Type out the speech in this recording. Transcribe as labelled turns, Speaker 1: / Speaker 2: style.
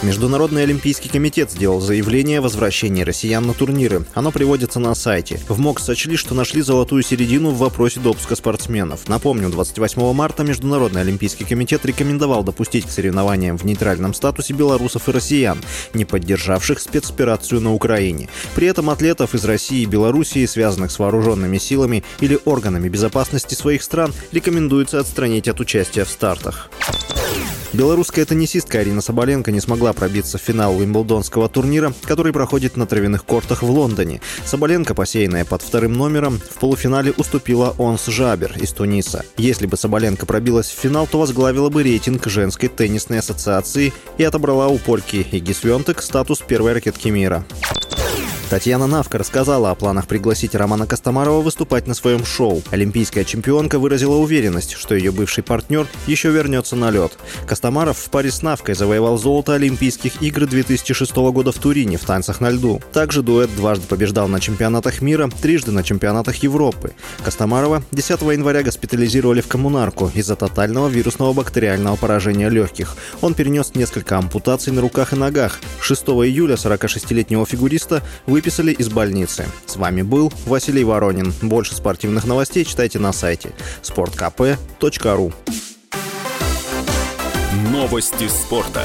Speaker 1: Международный олимпийский комитет сделал заявление о возвращении россиян на турниры. Оно приводится на сайте. В МОК сочли, что нашли золотую середину в вопросе допуска спортсменов. Напомню, 28 марта Международный олимпийский комитет рекомендовал допустить к соревнованиям в нейтральном статусе белорусов и россиян, не поддержавших спецоперацию на Украине. При этом атлетов из России и Белоруссии, связанных с вооруженными силами или органами безопасности своих стран, рекомендуется отстранить от участия в стартах. Белорусская теннисистка Арина Соболенко не смогла пробиться в финал Уимблдонского турнира, который проходит на травяных кортах в Лондоне. Соболенко, посеянная под вторым номером, в полуфинале уступила Онс Жабер из Туниса. Если бы Соболенко пробилась в финал, то возглавила бы рейтинг женской теннисной ассоциации и отобрала у польки Иги Свентек статус первой ракетки мира. Татьяна Навка рассказала о планах пригласить Романа Костомарова выступать на своем шоу. Олимпийская чемпионка выразила уверенность, что ее бывший партнер еще вернется на лед. Костомаров в паре с Навкой завоевал золото Олимпийских игр 2006 года в Турине в танцах на льду. Также дуэт дважды побеждал на чемпионатах мира, трижды на чемпионатах Европы. Костомарова 10 января госпитализировали в коммунарку из-за тотального вирусного бактериального поражения легких. Он перенес несколько ампутаций на руках и ногах. 6 июля 46-летнего фигуриста вы выписали из больницы. С вами был Василий Воронин. Больше спортивных новостей читайте на сайте sportkp.ru
Speaker 2: Новости спорта.